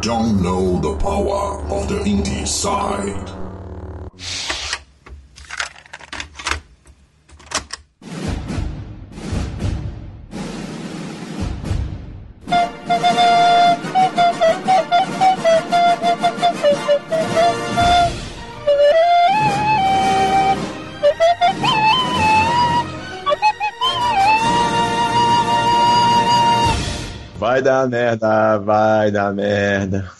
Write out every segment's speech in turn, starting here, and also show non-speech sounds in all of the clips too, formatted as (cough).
don't know the power of the indie side. Dar merda, vai dar merda.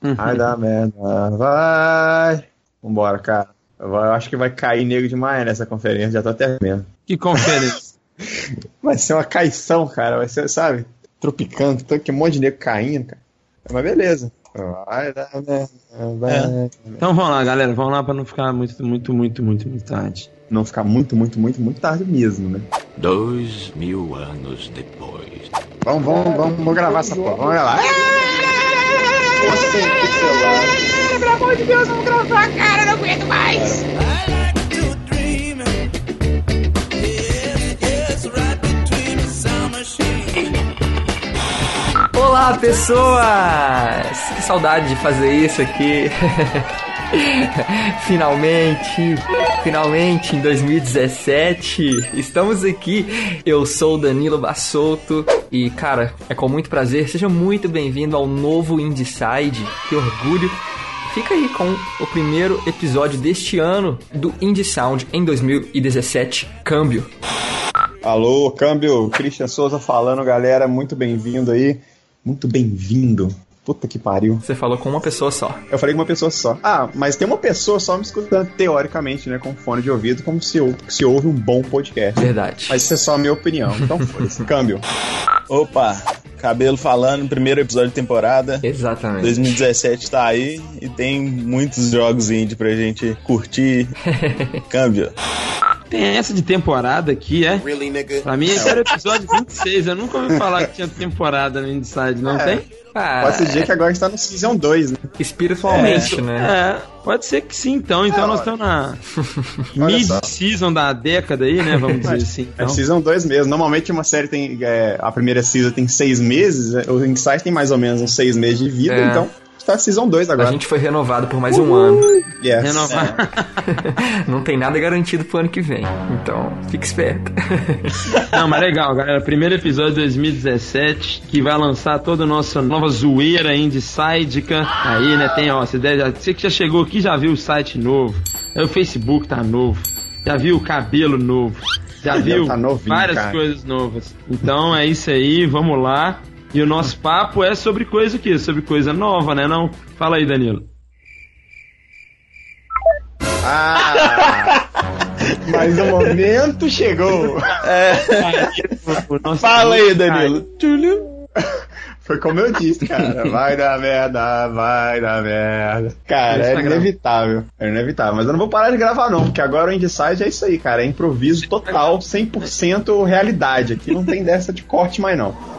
Vai dar merda, vai. Vambora, cara. Eu acho que vai cair nego demais nessa conferência, já tô até vendo. Que conferência? (laughs) vai ser uma caição, cara. Vai ser, sabe? Tropicando, que um monte de nego caindo, cara. Mas beleza. Vai dar merda, vai. É. Então vamos lá, galera. Vamos lá pra não ficar muito, muito, muito, muito, muito tarde. Não ficar muito, muito, muito, muito tarde mesmo, né? Dois mil anos depois. Vamos, vamos, vamos, vamos gravar essa porra. Vamos lá. Pelo amor de Deus, vamos gravar, cara. Não aguento mais. Olá, pessoas! Que saudade de fazer isso aqui. (laughs) (laughs) finalmente, finalmente em 2017, estamos aqui. Eu sou o Danilo Bassolto e, cara, é com muito prazer. Seja muito bem-vindo ao novo Indieside. Que orgulho. Fica aí com o primeiro episódio deste ano do Indie Sound em 2017, Câmbio. Alô, Câmbio, Christian Souza falando, galera, muito bem-vindo aí. Muito bem-vindo. Puta que pariu. Você falou com uma pessoa só. Eu falei com uma pessoa só. Ah, mas tem uma pessoa só me escutando, teoricamente, né? Com fone de ouvido, como se, se ouve um bom podcast. Verdade. Mas isso é só a minha opinião. Então foi (laughs) Câmbio. Opa, Cabelo falando, primeiro episódio de temporada. Exatamente. 2017 tá aí e tem muitos jogos indie pra gente curtir. (laughs) Câmbio. Tem essa de temporada aqui, é? Really, nigga? Pra mim esse era o episódio 26. Eu nunca ouvi falar que tinha temporada no Inside, não é. tem? Ah, pode ser dizer que agora está no Season 2, né? Espiritualmente, é, né? É, pode ser que sim, então. Então é, nós estamos na (laughs) mid-season da década aí, né? Vamos dizer assim. É Então. É Season 2 mesmo. Normalmente uma série tem. É, a primeira season tem seis meses, o Inside tem mais ou menos uns seis meses de vida, É. então está Season 2 agora. A gente foi renovado por mais um ano. Yes. Renovar. (laughs) Não tem nada garantido pro ano que vem. Então, fique esperto. (laughs) Não, mas legal, galera. Primeiro episódio de 2017, que vai lançar toda a nossa nova zoeira indie-sidica. Aí, né, tem, ó, você, deve, você que já chegou aqui já viu o site novo. Aí o Facebook tá novo. Já viu o cabelo novo. Já viu tá novinho, várias cara. coisas novas. Então é isso aí, vamos lá. E o nosso papo é sobre coisa o quê? Sobre coisa nova, né não? Fala aí, Danilo. Ah! Mas o momento chegou. Nosso Fala aí, Danilo. Foi como eu disse, cara. Vai dar merda, vai dar merda. Cara, é inevitável. É inevitável. Mas eu não vou parar de gravar, não, porque agora o Inside é isso aí, cara. É improviso total, 100% realidade. Aqui não tem dessa de corte mais, não.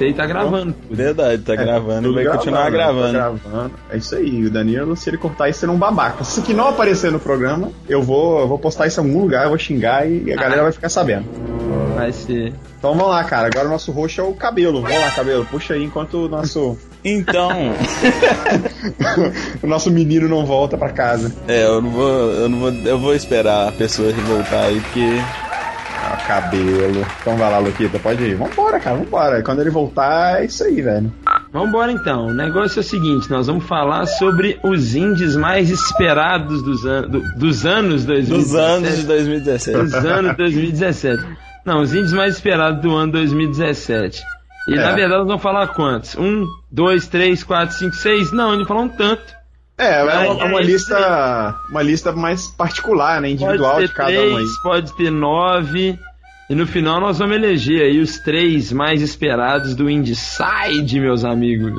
Você aí tá gravando. Verdade, tá gravando e Tudo vai continuar né? gravando. Gravando. É isso aí. O Danilo, se ele cortar isso, será um babaca. Se que não aparecer no programa, eu vou, eu vou postar isso em algum lugar, eu vou xingar e a galera vai ficar sabendo. Vai ser. Então vamos lá, cara. Agora o nosso roxo é o cabelo. Vamos lá, cabelo. Puxa aí enquanto o nosso, (laughs) Então, (laughs) o nosso menino não volta pra casa. é, eu não vou, eu não vou, eu vou esperar a pessoa voltar aí, porque Ah, cabelo. Então vai lá, Luquita, pode ir. Vambora, cara, vambora. Quando ele voltar, é isso aí, velho. Vambora então. O negócio é o seguinte: nós vamos falar sobre os indies mais esperados dos, an do- dos anos 2017. dos anos de 2017. Dos anos 2017. Não, os indies mais esperados do ano 2017. E É. na verdade nós vamos falar quantos? Um, dois, três, quatro, cinco, seis? Não, ele falou um tanto. É, é uma, É, é uma é lista. Uma lista mais particular, né? Individual pode de cada três, um aí. pode ter nove. E no final nós vamos eleger aí os três mais esperados do Indieside, meus amigos.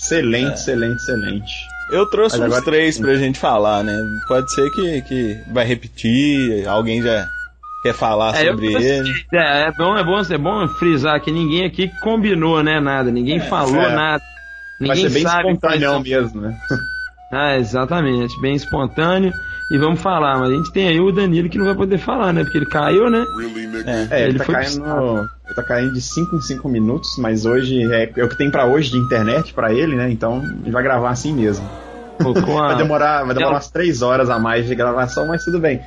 Excelente, excelente, excelente. Eu trouxe Mas uns agora- três pra gente falar, né? Pode ser que, que vai repetir, alguém já quer falar É, sobre ele. É, é bom, é bom, é bom frisar que ninguém aqui combinou, né? Nada, ninguém falou é. nada. Vai Ninguém ser bem sabe espontâneo mesmo, né? (laughs) Ah, exatamente, bem espontâneo. e vamos falar. Mas a gente tem aí o Danilo que não vai poder falar, né? Porque ele caiu, né? É, ele, Ele tá foi caindo, ele tá caindo de 5 em 5 minutos, mas hoje é, é o que tem pra hoje de internet pra ele, né? Então ele vai gravar assim mesmo. Colocou (laughs) Vai a... demorar, vai demorar umas 3 horas a mais de gravação, mas tudo bem.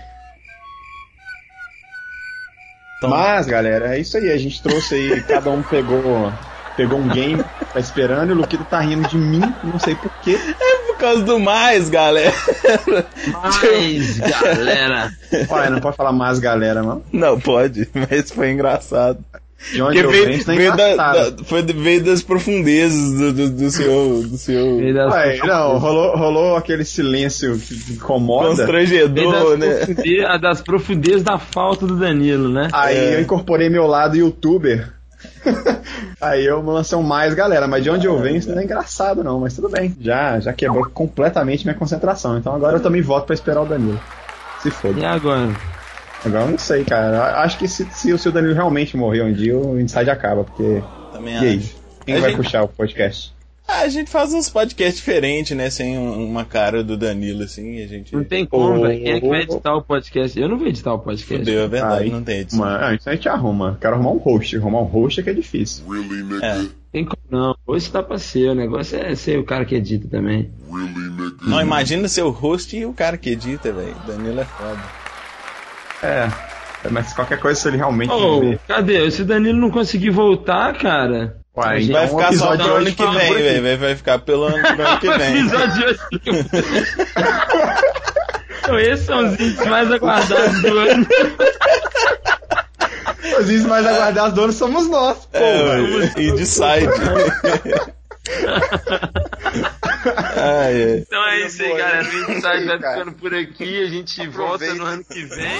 Então- Mas, galera, é isso aí. A gente trouxe aí, cada um pegou, pegou um game, tá esperando, e o Luquito tá rindo de mim, não sei porquê. Por causa do mais, galera. Mas, (laughs) galera. Olha, não pode falar mais, galera, não. Não, pode, mas foi engraçado. De onde Porque veio, é veio, da, da- foi, veio das profundezas do, do, do seu, do seu Veio das, Ué, não, rolou, rolou aquele silêncio que incomoda. veio constrangedor, das, né? profunde- das profundezas da falta do Danilo, né? Aí É. eu incorporei meu lado youtuber. Aí eu lancei um mais, galera. Mas de onde eu venho, isso não é engraçado, não. Mas tudo bem. Já, já quebrou completamente minha concentração. Então agora eu também voto pra esperar o Danilo. Se foda. E agora? Agora eu não sei, cara. Acho que se, se, se o Danilo realmente morrer um dia, o Inside acaba. Porque. Também E aí? acho. Quem A vai gente- puxar o podcast? Ah, a gente faz uns podcasts diferentes, né? Sem um- uma cara do Danilo, assim, a gente... Não tem como, velho. Quem é que vai editar o podcast? Eu não vou editar o podcast. Fudeu, é verdade, Aí, não tem edição. Ah, isso a gente arruma. Quero arrumar um host. Arrumar um host é que é difícil. É. Tem como não. Hoje tá pra ser. O negócio é ser o cara que edita também. Não, imagina ser o host e o cara que edita, velho. Danilo é foda. É. Mas qualquer coisa, se ele realmente. Morrer- cadê? Se o Danilo não conseguir voltar, cara. Uai, então Vai ficar só pro ano que vem, velho. Vai, vai ficar pelo ano, pro ano que (laughs) vem. episódio. Então, esses são os índices mais aguardados do ano. Os índices mais aguardados do ano somos nós. Pô, É, e de side. (laughs) ai, ai. Então é isso aí, galera. O Insight vai Cara. ficando por aqui. A gente volta no ano que vem.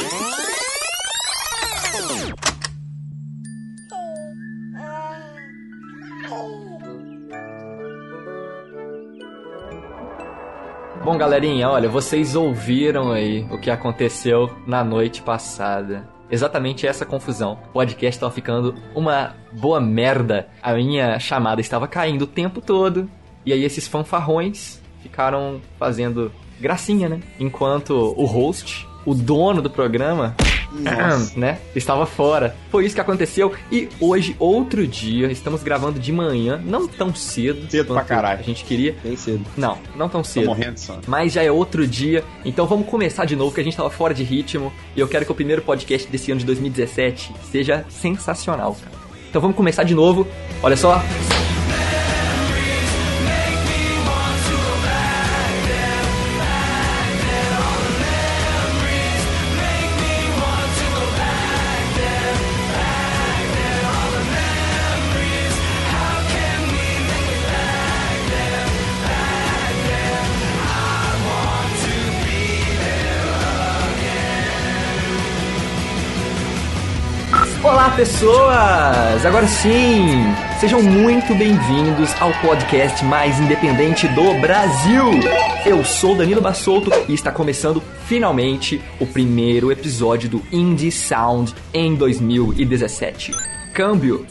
Bom, galerinha, olha, vocês ouviram aí o que aconteceu na noite passada. Exatamente essa confusão. O podcast tava ficando uma boa merda. A minha chamada estava caindo o tempo todo. E aí esses fanfarrões ficaram fazendo gracinha, né? Enquanto o host, o dono do programa, né? Estava fora. Foi isso que aconteceu. E hoje, outro dia, estamos gravando de manhã, não tão cedo. Cedo pra caralho. A gente queria. Bem cedo. Não, não tão Tô cedo. morrendo de sono. Mas já é outro dia, então vamos começar de novo, que a gente tava fora de ritmo. E eu quero que o primeiro podcast desse ano de 2017 seja sensacional, cara. Então vamos começar de novo. Olha só. Olá, pessoas! Agora sim, sejam muito bem-vindos ao podcast mais independente do Brasil. Eu sou Danilo Bassolto e está começando finalmente o primeiro episódio do Indie Sound em 2017. Câmbio.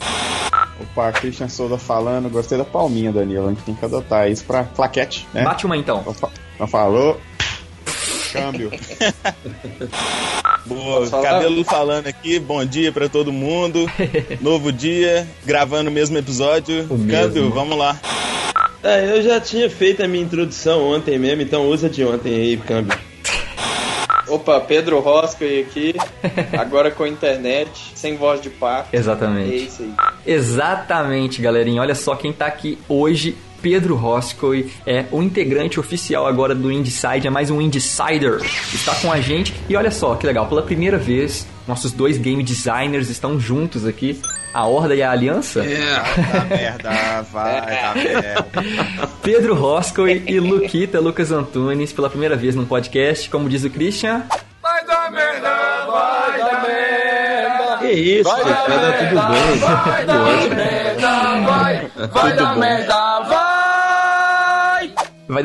Opa, Christian Souza falando. Gostei da palminha, Danilo. A gente tem que adotar isso pra claquete, né? Bate uma então. Opa, Não falou. (laughs) Câmbio. (laughs) Boa, cabelo falando aqui, bom dia pra todo mundo. (laughs) Novo dia, gravando o mesmo episódio. O Câmbio, mesmo. vamos lá. É, eu já tinha feito a minha introdução ontem mesmo, então usa de ontem aí, câmbio. Opa, Pedro Roscoe aqui, agora com internet, sem voz de. É Exatamente. isso aí. Exatamente, galerinha. Olha só quem tá aqui hoje. Pedro Roscoe é o integrante oficial agora do Indieside, é mais um Indecider. Está com a gente e olha só que legal, pela primeira vez, nossos dois game designers estão juntos aqui. A Horda e a Aliança. Vai dar merda, vai dar merda. Pedro Roscoe e Luquita Lucas Antunes pela primeira vez num podcast, como diz o Christian. Que isso, vai dar tudo bem. Que ótimo. Tudo bom. Vai dar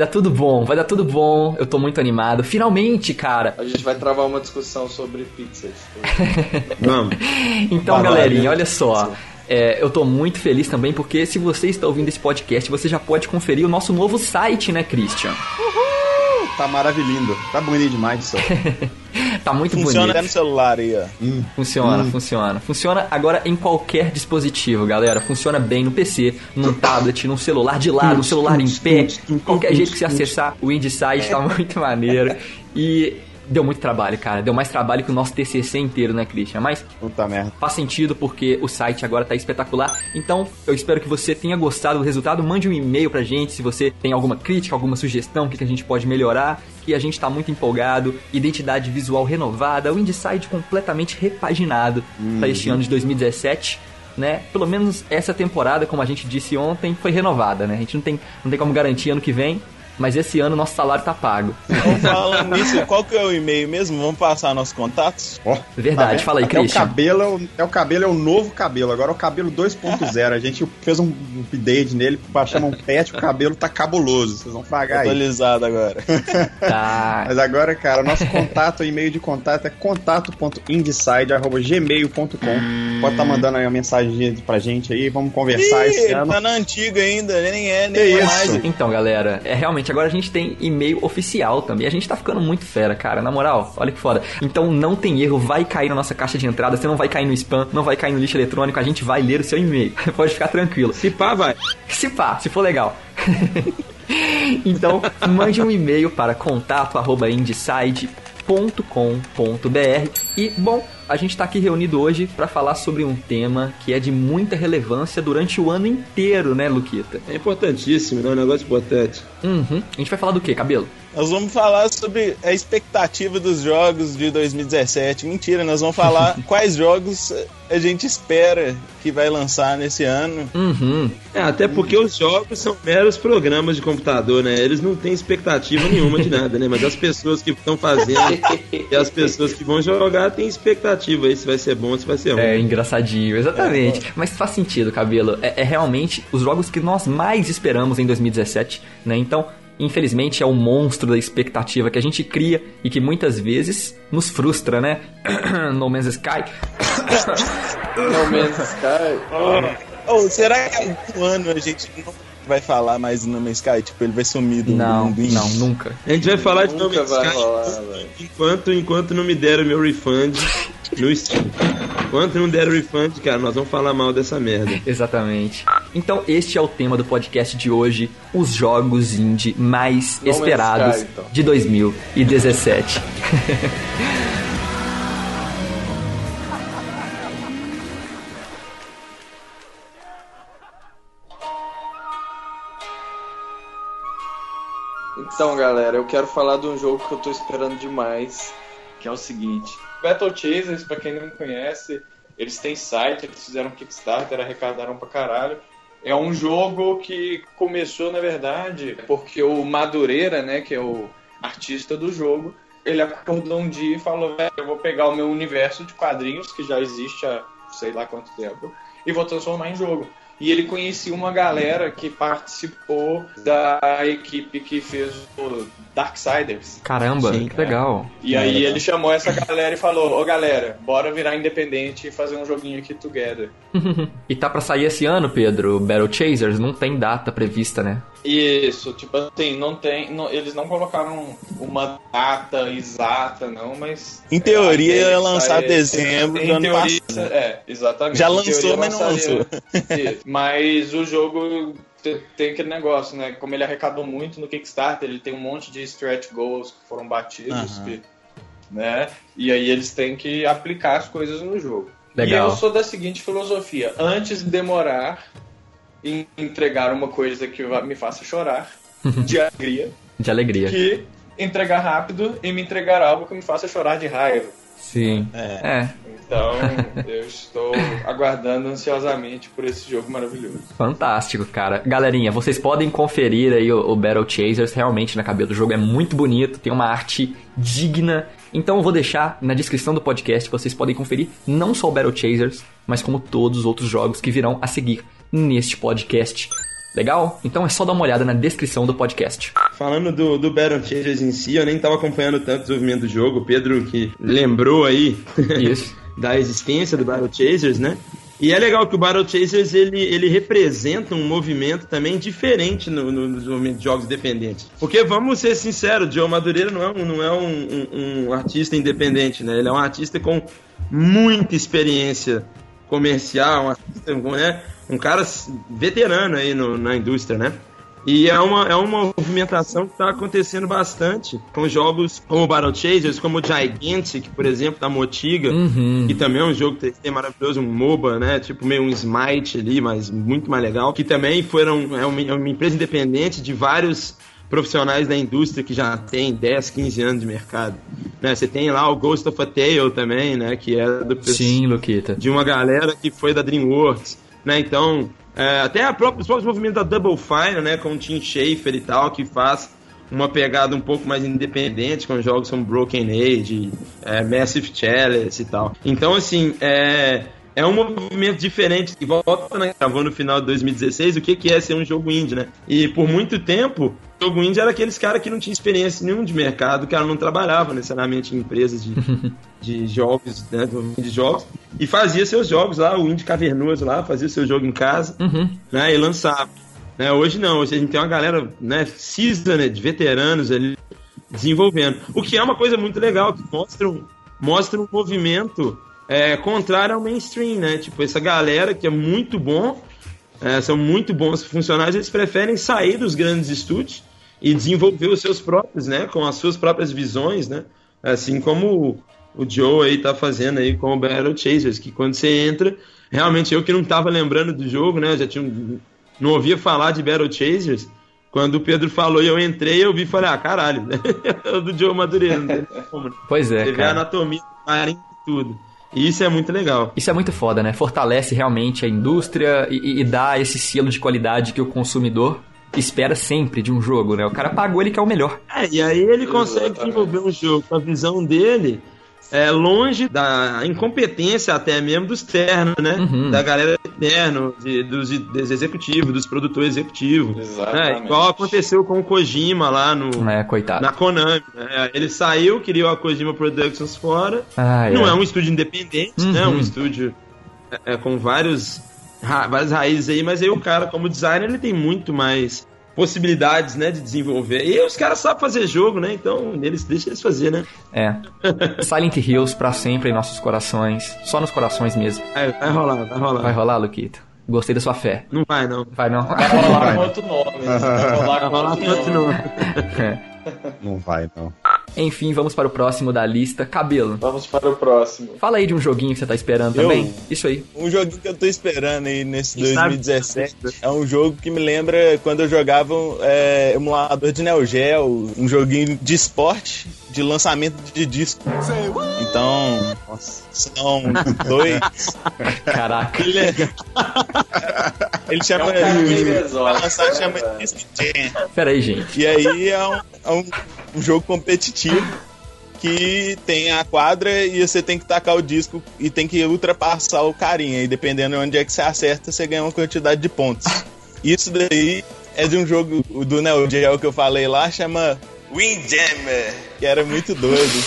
tudo bom, vai dar tudo bom. Eu tô muito animado. Finalmente, cara. A gente vai travar uma discussão sobre pizzas. (laughs) Vamos. Então, Vai galerinha, olha só. É, eu tô muito feliz também porque se você está ouvindo esse podcast, você já pode conferir o nosso novo site, né, Christian? Tá maravilhindo. Tá bonito demais isso. (laughs) tá muito Funciona bonito. até no celular aí, ó. Funciona, funciona. Funciona agora em qualquer dispositivo, galera. Funciona bem no PC, num (laughs) tablet, num celular de lado, um celular em pé. Qualquer jeito que você acessar o IndieSide tá (laughs) muito maneiro. E deu muito trabalho, cara. Deu mais trabalho que o nosso TCC inteiro, né, Christian? Mas Puta merda. faz sentido porque o site agora tá espetacular. Então, eu espero que você tenha gostado do resultado. Mande um e-mail pra gente se você tem alguma crítica, alguma sugestão, o que, que a gente pode melhorar. Que a gente tá muito empolgado. Identidade visual renovada, o IndieSide completamente repaginado pra este ano de 2017. Né? Pelo menos essa temporada, como a gente disse ontem, foi renovada, né? A gente não tem, não tem como garantir ano que vem, mas esse ano nosso salário tá pago. Então, falando nisso, qual que é o e-mail mesmo? Vamos passar nossos contatos? Ó, Verdade, vendo? fala aí, Até o Christian. cabelo, é o, é o cabelo é o novo cabelo, agora é o cabelo 2.0. A gente fez um update nele, baixamos um patch, o cabelo tá cabuloso. Vocês vão pagar aí. Atualizado agora. Tá. (laughs) Mas agora, cara, o nosso contato, o e-mail de contato é contato.indeside.gmail.com. Pode estar mandando aí uma mensagem pra gente aí, vamos conversar Ih, esse ele ano. tá na antiga ainda, nem é, nem é isso? mais. Então, galera, é realmente agora a gente tem e-mail oficial também. A gente tá ficando muito fera, cara. Na moral, olha que foda. Então não tem erro, vai cair na nossa caixa de entrada, você não vai cair no spam, não vai cair no lixo eletrônico, a gente vai ler o seu e-mail. (laughs) Pode ficar tranquilo. Se pá, vai. Se pá, se for legal. (laughs) então, mande um e-mail para contato@indeside.com.br e bom, a gente está aqui reunido hoje para falar sobre um tema que é de muita relevância durante o ano inteiro, né, Luquita? É importantíssimo, né? Um negócio importante. Uhum. A gente vai falar do que, cabelo? Nós vamos falar sobre a expectativa dos jogos de 2017. Mentira, nós vamos falar (laughs) quais jogos a gente espera que vai lançar nesse ano. Uhum. É, até porque os jogos são meros programas de computador, né? Eles não têm expectativa nenhuma de nada, né? Mas as pessoas que estão fazendo e as pessoas que vão jogar têm expectativa aí se vai ser bom ou se vai ser ruim. É engraçadinho, exatamente. Mas faz sentido, cabelo. É, é realmente os jogos que nós mais esperamos em 2017, né? Então, infelizmente, é o monstro da expectativa que a gente cria e que muitas vezes nos frustra, né? (coughs) no Man's Sky. (coughs) No Man's Sky. Ou será que um ano a gente não vai falar mais no Man's Sky? Tipo, ele vai sumir do Não, mundo não, nunca. A gente vai falar de Nunca Nome vai Sky rolar, enquanto, enquanto não me deram meu refund no Steam. Enquanto não deram refund, cara, nós vamos falar mal dessa merda. Exatamente. Então, este é o tema do podcast de hoje: os jogos indie mais Man's esperados Sky, então. de 2017. Então, galera, eu quero falar de um jogo que eu tô esperando demais, que é o seguinte. Battle Chasers, pra quem não conhece, eles têm site, eles fizeram Kickstarter, arrecadaram pra caralho. É um jogo que começou, na verdade, porque o Madureira, né, que é o artista do jogo, ele acordou um dia e falou, eu vou pegar o meu universo de quadrinhos, que já existe há sei lá quanto tempo, e vou transformar em jogo. E ele conhecia uma galera que participou da equipe que fez o Darksiders. Caramba, Sim, que legal. E aí ele chamou essa galera e falou: Ô galera, bora virar independente e fazer um joguinho aqui together. (laughs) E tá pra sair esse ano, Pedro, Battle Chasers? Não tem data prevista, né? Isso, tipo assim, não tem. não- eles não colocaram uma data exata, não, mas. Em teoria, ideia ia lançar dezembro em do ano teoria, passado. É, exatamente. Já lançou, teoria, mas não Isso. Mas o jogo te- tem aquele negócio, né? Como ele arrecadou muito no Kickstarter, ele tem um monte de stretch goals que foram batidos, Aham. que- né? E aí eles têm que aplicar as coisas no jogo. Legal. E eu sou da seguinte filosofia: antes de demorar em entregar uma coisa que me faça chorar de alegria, De alegria. que entregar rápido e me entregar algo que me faça chorar de raiva. Sim. É. É, Então, (laughs) eu estou aguardando ansiosamente por esse jogo maravilhoso. fantástico, cara. Galerinha, vocês podem conferir aí o, o Battle Chasers, realmente na cabeça do jogo é muito bonito, tem uma arte digna. Então eu vou deixar na descrição do podcast, vocês podem conferir não só o Battle Chasers, mas como todos os outros jogos que virão a seguir neste podcast. Legal? Então é só dar uma olhada na descrição do podcast. Falando do, do Battle Chasers em si, eu nem tava acompanhando tanto o desenvolvimento do jogo. O Pedro que lembrou aí (laughs) da existência do Battle Chasers, né? E é legal que o Battle Chasers ele, ele representa um movimento também diferente no, no, de jogos independentes. Porque vamos ser sinceros, o Joe Madureira não é, um, não é um, um, um artista independente, né? Ele é um artista com muita experiência comercial, um, artista, né? Um cara veterano aí no, na indústria, né? E é uma, é uma movimentação que está acontecendo bastante com jogos como Battle Chasers, como o Gigantic, por exemplo, da Motiga, Uhum. que também é um jogo 3D maravilhoso, um MOBA, né? Tipo meio um Smite ali, mas muito mais legal. Que também foram, é uma, é uma empresa independente de vários profissionais da indústria que já tem 10, 15 anos de mercado. Né? Você tem lá o Ghost of a Tale também, né? Que é do Sim, Luquita. de uma galera que foi da DreamWorks, né? Então, é, até a própria, os próprios movimentos da Double Fine, né? Com o Tim Schafer e tal, que faz uma pegada um pouco mais independente com jogos como Broken Age, é, Massive Chalice e tal. Então, assim, é, é um movimento diferente que volta, né? Gravou no final de 2016 o que, que é ser um jogo indie, né? E por muito tempo, jogo indie era aqueles caras que não tinham experiência nenhuma de mercado, que não trabalhava necessariamente em empresas de, (laughs) de jogos, né? De jogos, e fazia seus jogos lá, o indie cavernoso lá, fazia seu jogo em casa, Uhum. né? E lançava. Né? Hoje não, hoje a gente tem uma galera, né, seasoned, veteranos ali desenvolvendo. O que é uma coisa muito legal, que mostra um, mostra um movimento é, contrário ao mainstream, né? Tipo, essa galera que é muito bom, é, são muito bons funcionários, eles preferem sair dos grandes estúdios e desenvolver os seus próprios, né? Com as suas próprias visões, né? Assim como o, Joe aí tá fazendo aí com o Battle Chasers, que quando você entra, realmente eu que não tava lembrando do jogo, né? Eu já tinha, não ouvia falar de Battle Chasers. Quando o Pedro falou e eu entrei, eu vi e falei, ah, caralho, é (laughs) o do Joe Madureira, né? Pois é, Você vê a cara. anatomia cara em tudo. E isso é muito legal. Isso é muito foda, né? Fortalece realmente a indústria e, e dá esse selo de qualidade que o consumidor espera sempre de um jogo, né? O cara pagou, ele quer o melhor. É, e aí ele consegue Exatamente. desenvolver um jogo com a visão dele é, longe da incompetência até mesmo dos ternos, né? Uhum. Da galera terno, de, dos, dos executivos, dos produtores executivos. Exatamente. Né? Igual aconteceu com o Kojima lá no, É, coitado. na Konami. né? Ele saiu, criou a Kojima Productions fora. Ai, Não ai. é um estúdio independente, né? Uhum. Um estúdio é, é, com vários, ra- várias raízes aí, mas aí o cara, como designer, ele tem muito mais possibilidades, né, de desenvolver. E os caras sabem fazer jogo, né? Então, eles deixa eles fazer, né? É. Silent Hills pra sempre em nossos corações. Só nos corações mesmo. Vai, vai rolar, vai rolar. Vai rolar, Luquita? Gostei da sua fé. Não vai, não. Vai não? Vai rolar com outro nome. Vai rolar Vai com outro nome. não. (laughs) Não vai, não. Enfim, vamos para o próximo da lista. Cabelo. Vamos para o próximo. Fala aí de um joguinho que você tá esperando Eu? também. Isso aí. Um joguinho que eu tô esperando aí nesse sabe? 2017 é um jogo que me lembra quando eu jogava é, emulador de Neo Geo, um joguinho de esporte de lançamento de disco. Então, são (laughs) dois. Caraca. Ele, é- (laughs) ele É chama. um meio pra exótico. lançar chama né, Disc Jam. Pera aí, gente. E aí é um, é um- um jogo competitivo que tem a quadra e você tem que tacar o disco e tem que ultrapassar o carinha. E dependendo de onde é que você acerta, você ganha uma quantidade de pontos. Isso daí é de um jogo o do Neo Geo que eu falei lá, chama Windjammer, que era muito doido.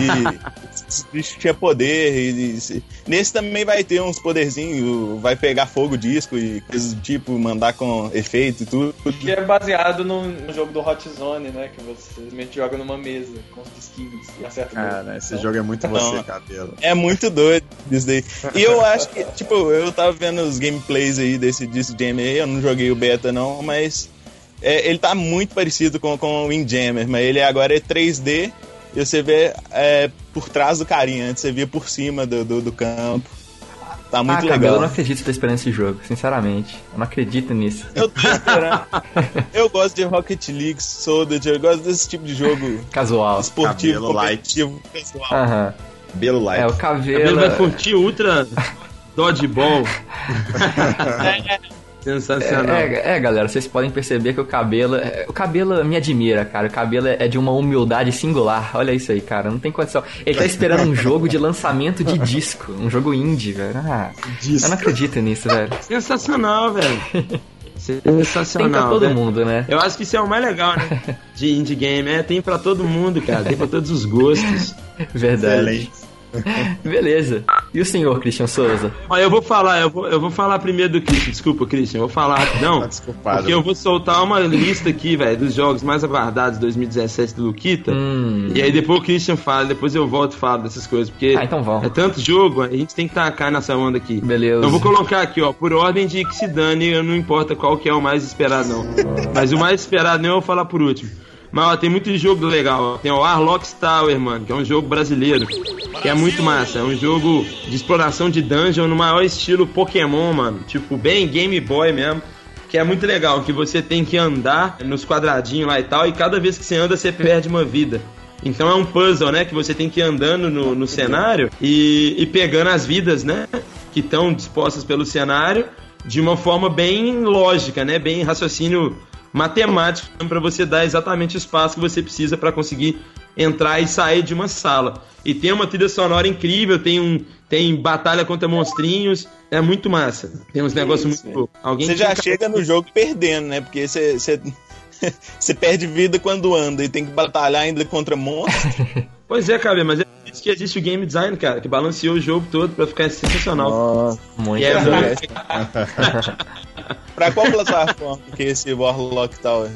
E (laughs) esse bicho tinha poder. E, e- nesse também vai ter uns poderzinhos, vai pegar fogo disco e coisas do tipo, mandar com efeito e tudo. Que é baseado no, no jogo do Hot Zone, né? Que você simplesmente joga numa mesa com os disquinhos e acerta Cara, esse Então, jogo é muito Não. você, cabelo. É muito doido isso daí. E eu (laughs) acho que, tipo, eu tava vendo os gameplays aí desse Disc Jam aí, eu não joguei o beta não, mas é, ele tá muito parecido com, com o Windjammer, mas ele agora é 3D e você vê é, por trás do carinha, antes você via por cima do, do, do campo. Tá muito ah, Cabelo, eu legal. não acredito que você tá esperando esse jogo, sinceramente. Eu não acredito nisso. Eu tô esperando. eu gosto de Rocket League, Soldier, eu gosto desse tipo de jogo (laughs) Casual. esportivo, Cabelo light. competitivo, pessoal. Aham. Cabelo light. É, o Ele cabelo. vai curtir Ultra (laughs) Dodgeball. Sensacional. É, é, galera, vocês podem perceber que o cabelo. é- O cabelo me admira, cara. O cabelo é de uma humildade singular. Olha isso aí, cara. Não tem condição. Ele tá esperando um jogo de lançamento de disco. Um jogo indie, velho. Ah, eu não acredito nisso, velho. Sensacional, velho. Tem Sensacional. pra todo velho. mundo, né? Eu acho que isso é o mais legal, né? De indie game. É, tem pra todo mundo, cara. Tem pra todos os gostos. (laughs) Verdade. Excelente. Beleza. E o senhor, Christian Souza? Olha, eu vou falar, eu vou, eu vou falar primeiro do Christian. Desculpa, Christian, eu vou falar rapidão. Desculpado. Porque eu vou soltar uma lista aqui, velho, dos jogos mais aguardados de 2017 do Luquita. Hum. E aí depois o Christian fala, depois eu volto e falo dessas coisas. Porque Ah, então vamos. é tanto jogo, a gente tem que tacar nessa onda aqui. Beleza. Então eu vou colocar aqui, ó, por ordem de que se dane, não importa qual que é o mais esperado, não. Mas o mais esperado nem eu vou falar por último. Mas ó, tem muito jogo legal. ó. Tem o Arlock Tower, mano, que é um jogo brasileiro. Que é muito massa. É um jogo de exploração de dungeon no maior estilo Pokémon, mano. Tipo, bem Game Boy mesmo. Que é muito legal, que você tem que andar nos quadradinhos lá e tal, e cada vez que você anda, você perde uma vida. Então é um puzzle, né? Que você tem que ir andando no, no cenário e, e pegando as vidas, né? Que estão dispostas pelo cenário de uma forma bem lógica, né? Bem raciocínio matemático para você dar exatamente o espaço que você precisa para conseguir entrar e sair de uma sala. E tem uma trilha sonora incrível, tem um tem batalha contra monstrinhos, é muito massa. Tem uns negócios isso, muito loucos. Alguém Você já chega no jogo perdendo, né? Porque você, você, (laughs) você perde vida quando anda e tem que batalhar ainda contra monstros. (laughs) Pois é, cara, mas é por isso que existe o game design, cara, que balanceou o jogo todo pra ficar sensacional. Muito E é bom. muito- (laughs) pra qual plataforma que é esse Warlock Tower?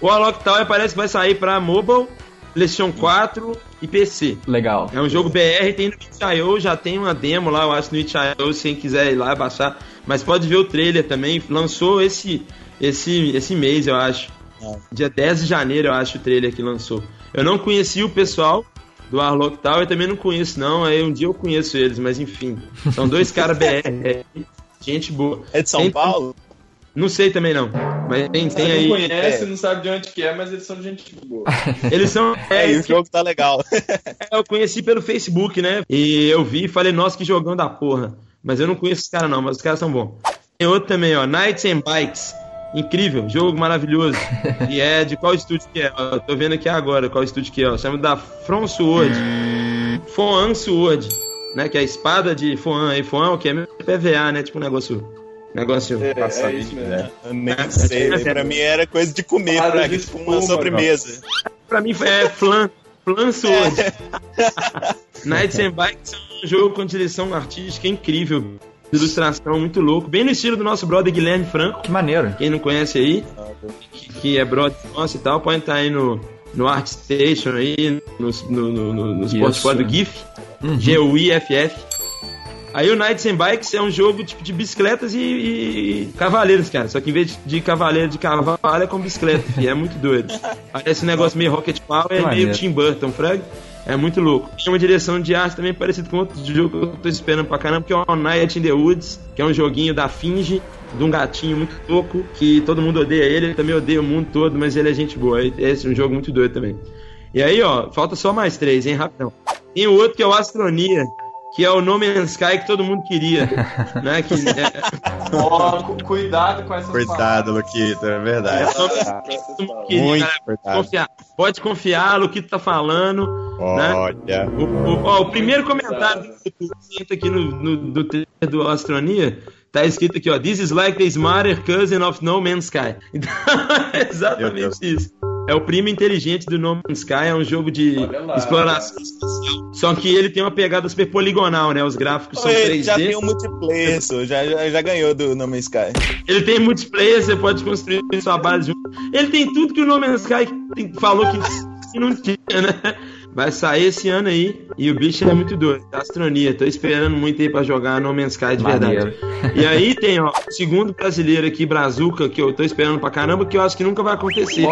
O Warlock Tower parece que vai sair pra mobile, PlayStation 4 e PC. Legal. É um jogo BR, tem no itch.io, já tem uma demo lá, eu acho, no itch.io, se quem quiser ir lá baixar. Mas pode ver o trailer também, lançou esse, esse, esse mês, eu acho. Ah. Dia 10 de janeiro, eu acho, o trailer que lançou. Eu não conheci o pessoal do Warlock Tower, eu também não conheço não, aí um dia eu conheço eles, mas enfim. São dois caras BR, é, (laughs) gente boa. É de São Tem- Paulo? Não sei também não, mas tem, tem não aí... conhece, não sabe de onde que é, mas eles são gente boa. (laughs) Eles são... É, É, e o jogo tá legal. (laughs) eu conheci pelo Facebook, né? E eu vi e falei, nossa, que jogão da porra. Mas eu não conheço os caras não, mas os caras são bons. Tem outro também, ó, Knights and Bikes. Incrível, jogo maravilhoso. (laughs) e é de qual estúdio que é? Ó, eu tô vendo aqui agora qual estúdio que é, ó. Chama da From Sword. Foan Sword, né? Que é a espada de Foan. Aí Foan é o que? É PVA, né? Tipo um negócio... Negócio... É, Passa é isso mesmo. né? Nem sei, né? pra mim era coisa de comer, pra de tipo uma sobremesa. Pra mim é Flan. Flan Sword. Knights (laughs) and Bikes é um jogo com direção artística incrível. Ilustração muito louco. Bem no estilo do nosso brother Guilherme Franco. Que maneiro. Quem não conhece aí, que, que é brother nosso e tal, pode entrar aí no, no ArtStation aí, nos, no, no, no, nos Isso. portfólios do GIF. Uhum. G-U-I-F-F. Aí o Knights and Bikes é um jogo tipo de bicicletas e, e cavaleiros, cara. Só que em vez de cavaleiro de cavalo, é com bicicleta. E é muito doido. (laughs) Parece um negócio meio Rocket Power, é meio. Tim Burton, frag. É muito louco. Tem uma direção de arte também parecida com outro jogo que eu tô esperando pra caramba, que é o Night in the Woods, que é um joguinho da Finge, de um gatinho muito louco, que todo mundo odeia ele, ele também odeia o mundo todo, mas ele é gente boa. Esse é um jogo muito doido também. E aí, ó, falta só mais três, hein, rapidão. Tem o outro que é o Astronia, que é o No Man's Sky que todo mundo queria, né? Que é, cu- cuidado com essas Coitado, Luquita, é verdade. todo mundo queria, Muito cara. coitado. Confiar. Pode confiar tu tá falando. Olha. O, o- ó, o primeiro comentário aqui no, no, do trailer do Astronia tá escrito aqui, ó. This is like the smarter cousin of No Man's Sky. (laughs) Então, é exatamente isso. É o primo inteligente do No Man's Sky, é um jogo de lá, exploração espacial. Só que ele tem uma pegada super poligonal, né? Os gráficos são Ele 3D. já tem um multiplayer, já, já, já ganhou do No Man's Sky. Ele tem multiplayer, você pode construir sua base junto. Ele tem tudo que o No Man's Sky falou que não tinha, né? Vai sair esse ano aí e o bicho é muito doido. Astronia, tô esperando muito aí pra jogar No Man's Sky de Maneiro. verdade. E aí tem, ó, o segundo brasileiro aqui, Brazuca, que eu tô esperando pra caramba, que eu acho que nunca vai acontecer.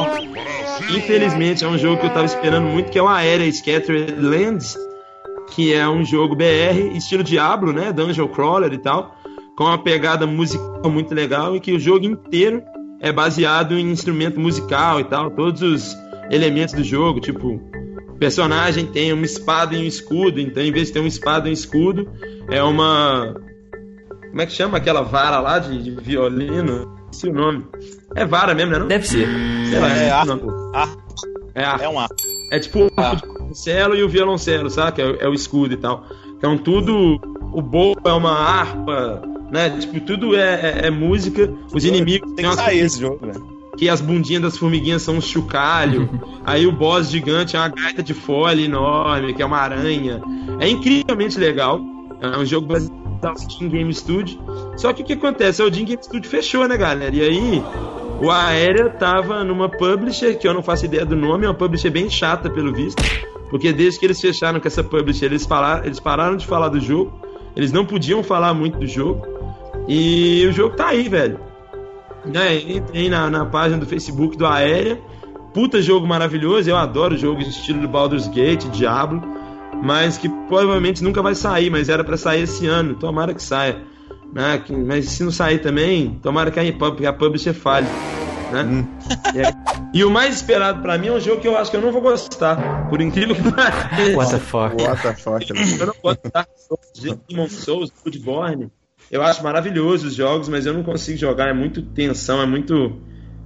Infelizmente, é um jogo que eu tava esperando muito, que é o Aérea Scattered Lands, que é um jogo BR, estilo Diablo, né? Dungeon Crawler e tal, com uma pegada musical muito legal e que o jogo inteiro é baseado em instrumento musical e tal, todos os elementos do jogo, tipo, personagem tem uma espada e um escudo, então em vez de ter uma espada e um escudo, é uma. Como é que chama aquela vara lá de, de violino? Esqueci o nome. É vara mesmo, né? Não? Deve ser. Sei lá, É o arco. Arco. É arco. É um arco. É tipo o violoncelo e o violoncelo, sabe? É, o- é o escudo e tal. Então tudo. O bow é uma harpa, né? Tipo, tudo é, é- é música. Os inimigos Tem têm que sair esse jogo, né? Que as bundinhas das formiguinhas são um chocalho. (laughs) aí o boss gigante é uma gaita de folha enorme, que é uma aranha. É incrivelmente legal. É um jogo baseado no Steam Game Studio. Só que o que acontece? O Steam Game Studio fechou, né, galera? E aí o Aérea tava numa publisher, que eu não faço ideia do nome, é uma publisher bem chata, pelo visto. Porque desde que eles fecharam com essa publisher, eles, falaram, eles pararam de falar do jogo. Eles não podiam falar muito do jogo. E o jogo tá aí, velho. Né, entrei na, na página do Facebook do Aérea. Puta jogo maravilhoso, eu adoro jogos estilo Baldur's Gate, Diablo. Mas que provavelmente nunca vai sair, mas era para sair esse ano. Tomara que saia. Né? Que, mas se não sair também, tomara que a, que a publisher falhe. Né? Hum. E, (laughs) e o mais esperado pra mim é um jogo que eu acho que eu não vou gostar. Por incrível que pareça. What the fuck? What the fuck? né? Eu não gosto de (laughs) Demon Souls, Bloodborne. Eu acho maravilhoso os jogos, mas eu não consigo jogar. É muito tensão, é muito.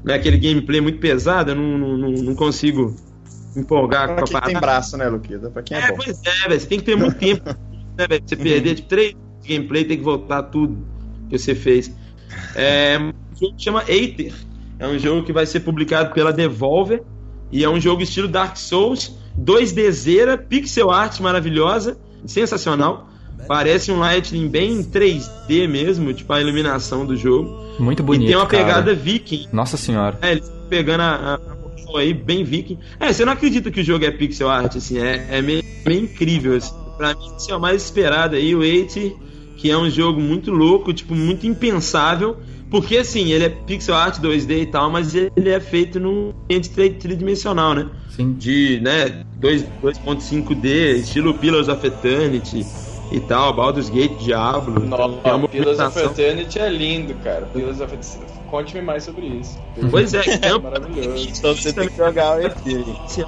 Né, aquele gameplay muito pesado, eu não, não, não, consigo empolgar Pra com a quem tem parada. braço, né, Luquita? Pra quem é, É, bom. pois é, velho. Você tem que ter muito tempo, né, velho? Você perder tipo, três de gameplay, tem que voltar tudo que você fez. É, um jogo que chama Aether. É um jogo que vai ser publicado pela Devolver. E é um jogo estilo Dark Souls, 2Dzeira, pixel art maravilhosa, sensacional. Parece um Lightning bem 3D mesmo, tipo a iluminação do jogo. Muito e bonito. tem uma cara. pegada viking. Nossa senhora. É, eles pegando a, a, aí, bem viking. É, você não acredita que o jogo é pixel art, assim, é, é meio, meio incrível, assim. Pra mim, esse é o mais esperado aí, o 8, que é um jogo muito louco, tipo, muito impensável. Porque, assim, ele é pixel art 2D e tal, mas ele é feito num ambiente tri- tridimensional, né? Sim. De, né, 2 2.5D, estilo Pillars of Eternity e tal, Baldur's Gate, Diablo. Então, uma Não, Pillars of. Eternity é lindo, cara. Pillars of Eternity. Conte-me mais sobre isso. Pois é, é um Maravilhoso. Então você tem que jogar o ET.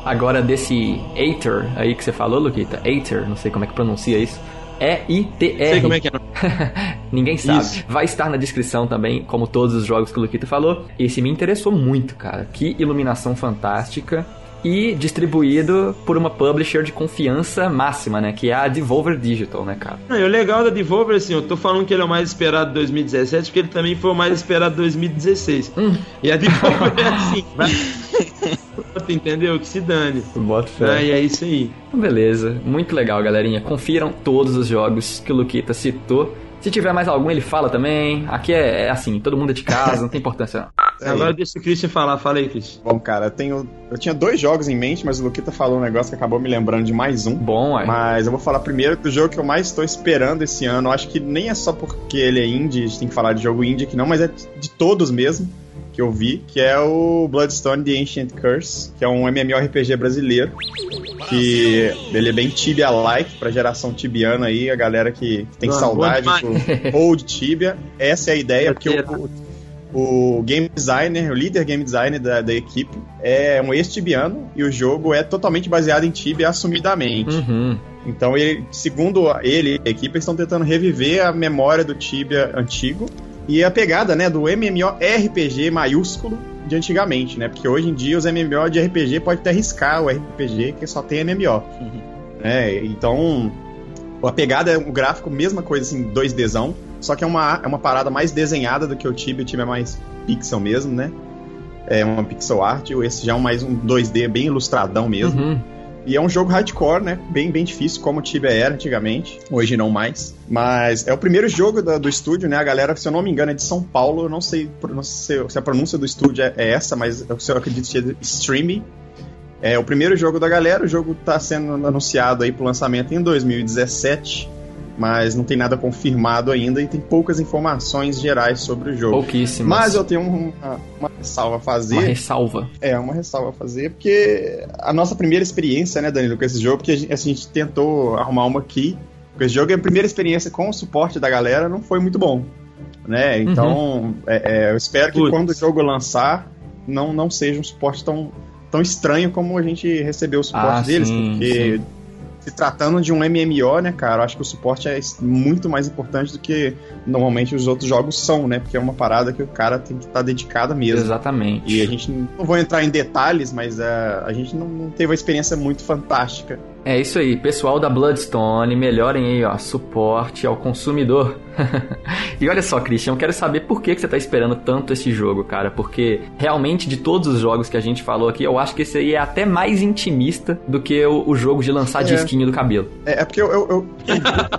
Agora desse Aether aí que você falou, Luquita. Aether, não sei como é que pronuncia isso. E-I-T-R. sei como é que é. (laughs) Ninguém sabe. Isso. Vai estar na descrição também, como todos os jogos que o Luquita falou. Esse me interessou muito, cara. Que iluminação fantástica. E distribuído por uma publisher de confiança máxima, né? Que é a Devolver Digital, né, cara? Não, e o legal da Devolver, assim, eu tô falando que ele é o mais esperado de 2017, porque ele também foi o mais esperado de 2016. E a Devolver é assim, vai. (laughs) Entendeu? Que se dane. Bota Né? E é isso aí. Beleza, muito legal, galerinha. Confiram todos os jogos que o Luquita citou. Se tiver mais algum, ele fala também. Aqui é, é assim, todo mundo é de casa, não tem (laughs) importância não. Agora deixa o Christian falar. Fala aí, Christian. Bom, cara, eu, tenho, eu tinha dois jogos em mente, mas o Luquita falou um negócio que acabou me lembrando de mais um. Bom, ué. Mas eu vou falar primeiro do jogo que eu mais estou esperando esse ano. Eu acho que nem é só porque ele é indie, a gente tem que falar de jogo indie aqui não, mas é de todos mesmo que eu vi, que é o Bloodstone The Ancient Curse, que é um MMORPG brasileiro, que ele é bem Tibia-like, pra geração tibiana aí, a galera que, que tem Ah, saudade do old Tibia. Essa é a ideia, porque o, o game designer, o líder game designer da, da equipe é um ex-tibiano e o jogo é totalmente baseado em Tibia assumidamente. Uhum. Então, ele, segundo ele e a equipe, eles estão tentando reviver a memória do Tibia antigo e a pegada, né, do MMORPG maiúsculo de antigamente, né? Porque hoje em dia os MMO de RPG pode até arriscar o RPG que só tem MMO. né? Então, a pegada é um gráfico, mesma coisa assim, 2Dzão, só que é uma, é uma parada mais desenhada do que o Tibia, o Tibia é mais pixel mesmo, né? É uma pixel art, esse já é um mais um 2D bem ilustradão mesmo. Uhum. E é um jogo hardcore, né? Bem, bem difícil, como o Tibia era antigamente. Hoje não mais. Mas é o primeiro jogo da- do estúdio, né? A galera, se eu não me engano, é de São Paulo. Eu não sei, não sei se a pronúncia do estúdio é, é essa, mas eu, eu acredito que é Streamy. É o primeiro jogo da galera. O jogo tá sendo anunciado aí pro lançamento em 2017. Mas não tem nada confirmado ainda e tem poucas informações gerais sobre o jogo. Pouquíssimas. Mas eu tenho uma, uma ressalva a fazer. Uma ressalva. É, uma ressalva a fazer, porque a nossa primeira experiência, né, Danilo, com esse jogo, porque a gente, a gente tentou arrumar uma aqui, porque esse jogo, a primeira experiência com o suporte da galera não foi muito bom, né, então é, é, eu espero que Putz. quando o jogo lançar, não, não seja um suporte tão, tão estranho como a gente recebeu o suporte Ah, deles, sim, porque sim. Se tratando de um MMO, né, cara, eu acho que o suporte é muito mais importante do que normalmente os outros jogos são, né, porque é uma parada que o cara tem que estar dedicado mesmo. Exatamente. E a gente não vou entrar em detalhes, mas uh, a gente não, não teve uma experiência muito fantástica É isso aí, pessoal da Bloodstone, melhorem aí, ó, suporte ao consumidor. (laughs) e olha só, Christian, eu quero saber por que, que você tá esperando tanto esse jogo, cara. Porque realmente, de todos os jogos que a gente falou aqui, eu acho que esse aí é até mais intimista do que o, o jogo de lançar É. disquinho do cabelo. É, é porque eu, eu, eu,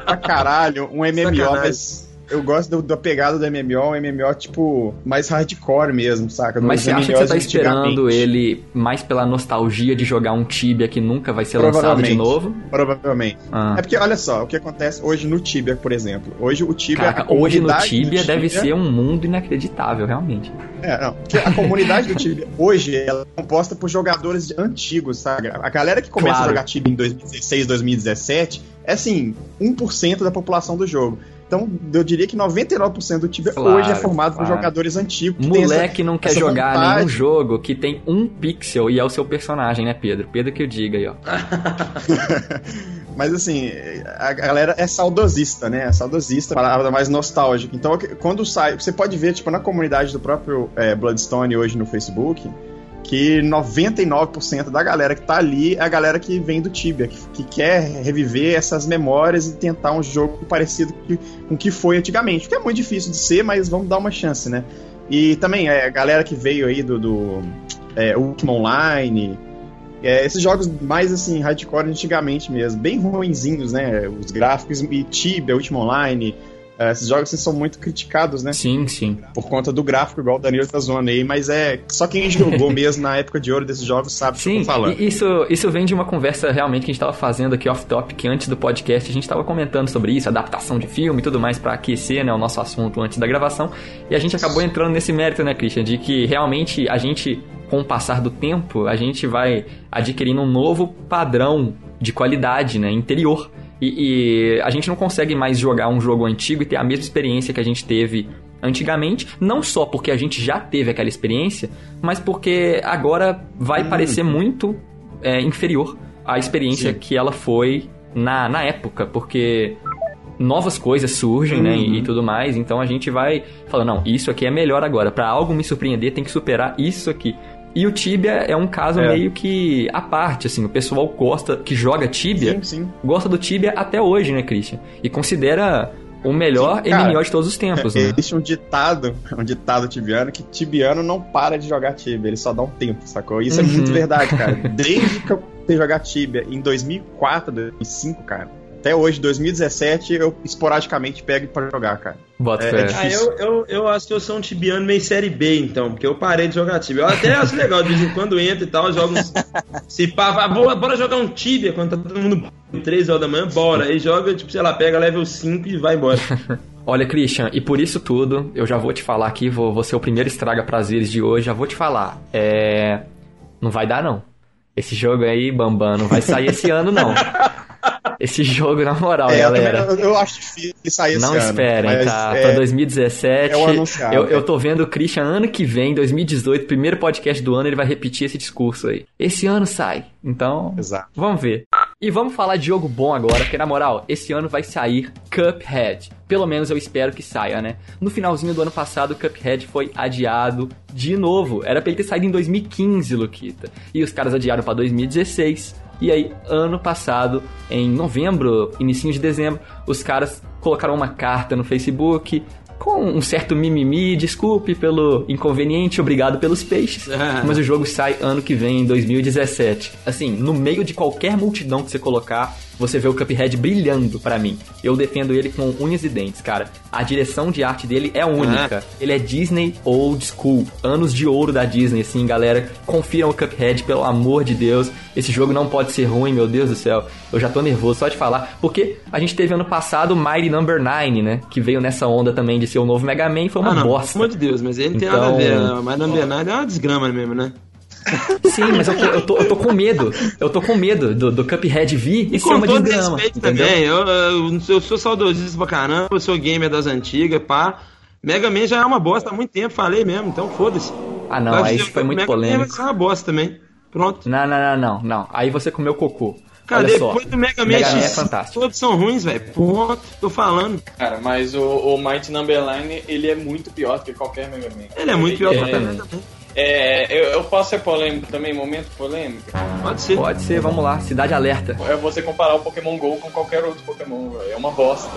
pra caralho um MMO, Sacanagem. mas eu gosto do- da pegada do MMO, um MMO tipo mais hardcore mesmo, saca? Mas Dos você acha que você tá esperando ele mais pela nostalgia de jogar um Tibia que nunca vai ser lançado de novo? Provavelmente. Ah. É porque, olha só, o que acontece hoje no Tibia, por exemplo. Hoje o Tibia. Caraca, a hoje no Tibia deve ser um mundo inacreditável, realmente. É, não. Porque a comunidade do Tibia (laughs) hoje ela é composta por jogadores de- antigos, sabe? A galera que começa Claro. a jogar Tibia em 2016, 2017 é assim, 1% da população do jogo. Então, eu diria que 99% do Tibia Claro, hoje é formado por claro. jogadores antigos. que têm essa- Moleque não quer jogar vontade. nenhum jogo que tem um pixel e é o seu personagem, né, Pedro? Pedro que eu diga aí, ó. (laughs) Mas assim, a galera é saudosista, né? É saudosista, palavra mais nostálgica. Então, quando sai. Você pode ver, tipo, na comunidade do próprio é, Bloodstone hoje no Facebook, que 99% da galera que tá ali é a galera que vem do Tibia, que, que quer reviver essas memórias e tentar um jogo parecido com o que foi antigamente. Que é muito difícil de ser, mas vamos dar uma chance, né? E também é a galera que veio aí do, do é, Ultima Online. É, esses jogos mais assim, hardcore antigamente mesmo, bem ruinzinhos, né? Os gráficos e Tibia, Ultima Online. É, esses jogos assim, são muito criticados, né? Sim, sim. Por conta do gráfico, igual o Danilo tá zoando aí, mas é. Só quem jogou (laughs) mesmo na época de ouro desses jogos sabe o que eu tô falando. e isso, isso vem de uma conversa realmente que a gente tava fazendo aqui off-topic antes do podcast. A gente tava comentando sobre isso, adaptação de filme e tudo mais pra aquecer né, o nosso assunto antes da gravação. E a gente acabou entrando nesse mérito, né, Christian? De que realmente a gente, com o passar do tempo, a gente vai adquirindo um novo padrão de qualidade, né, interior. E, e a gente não consegue mais jogar um jogo antigo e ter a mesma experiência que a gente teve antigamente, não só porque a gente já teve aquela experiência, mas porque agora vai parecer muito é, inferior à experiência Sim. que ela foi na, na época, porque novas coisas surgem, né, e, e tudo mais, então a gente vai falando, não, isso aqui é melhor agora, Pra algo me surpreender tem que superar isso aqui. E o Tibia é um caso É. meio que à parte, assim, o pessoal gosta, que joga Tibia, Sim, sim. gosta do Tibia até hoje, né, Christian? E considera o melhor Sim, cara, MMO de todos os tempos, né? Existe um ditado, (laughs) um ditado tibiano, que tibiano não para de jogar Tibia, ele só dá um tempo, sacou? Isso é Uhum. muito verdade, cara. (laughs) Desde que eu comecei a jogar Tibia em 2004, 2005, cara, até hoje, 2017, eu esporadicamente pego pra jogar, cara. Bota É, fé. é Ah, eu, eu, eu acho que eu sou um tibiano meio série B, então, porque eu parei de jogar tibia. Eu até acho legal, de vez em quando entro e tal, jogo uns. Se pá, vai, bora, bora jogar um tibia quando tá todo mundo 3 horas da manhã, bora. Aí joga, tipo, sei lá, pega level 5 e vai embora. (laughs) Olha, Christian, e por isso tudo, eu já vou te falar aqui, vou, vou ser o primeiro estraga prazeres de hoje, já vou te falar. É. Não vai dar, não. Esse jogo aí, Bambam, não vai sair esse ano, não. (laughs) Esse jogo, na moral, É, eu, também- galera. eu- acho difícil sair Não ano. esperem, mas tá? é- Pra 2017. é anunciado, eu, eu tô vendo o Christian ano que vem, 2018, primeiro podcast do ano, ele vai repetir esse discurso aí. Esse ano sai. Então, Exato. vamos ver. E vamos falar de jogo bom agora, porque na moral, esse ano vai sair Cuphead. Pelo menos eu espero que saia, né? No finalzinho do ano passado, Cuphead foi adiado de novo. Era pra ele ter saído em 2015, Luquita. E os caras adiaram pra 2016. E aí, ano passado, em novembro, início de dezembro, os caras colocaram uma carta no Facebook com um certo mimimi, desculpe pelo inconveniente, obrigado pelos peixes. (laughs) Mas o jogo sai ano que vem, em 2017. Assim, no meio de qualquer multidão que você colocar, você vê o Cuphead brilhando pra mim. Eu defendo ele com unhas e dentes, cara. A direção de arte dele é única. Ele é Disney old school. Anos de ouro da Disney, assim, galera. Confiram o Cuphead, pelo amor de Deus. Esse jogo não pode ser ruim, meu Deus do céu. Eu já tô nervoso só de falar. Porque a gente teve ano passado o Mighty Number 9, né? Que veio nessa onda também de ser o novo Mega Man e foi uma ah, não, bosta. pelo amor de Deus, mas ele não tem Então- nada a ver. né? Mas Number 9 é uma desgrama mesmo, né? Sim, mas eu tô, eu tô, eu tô com medo. Eu tô com medo do, do Cuphead vir e ser Com uma respeito entendeu? também, eu, eu, eu sou saudosista pra caramba, eu sou gamer das antigas, pá. Mega Man já é uma bosta há muito tempo, falei mesmo, então foda-se. Ah, não, aí ser- isso foi muito Mega Man vai polêmico. ser uma bosta também. Pronto. Não, não, não, não, não. Aí você comeu cocô. Cara, Olha depois só. do Mega Man, Mega Man é fantástico. todos são ruins, velho. Pronto, tô falando. Cara, mas o, o Mighty Number 9, ele é muito pior do que qualquer Mega Man. Ele é muito pior é, que o Mega Man também. É, eu, eu posso ser polêmico também, momento polêmico? Pode ser. Pode ser, vamos lá, Cidade Alerta. É você comparar o Pokémon GO com qualquer outro Pokémon, velho. É uma bosta.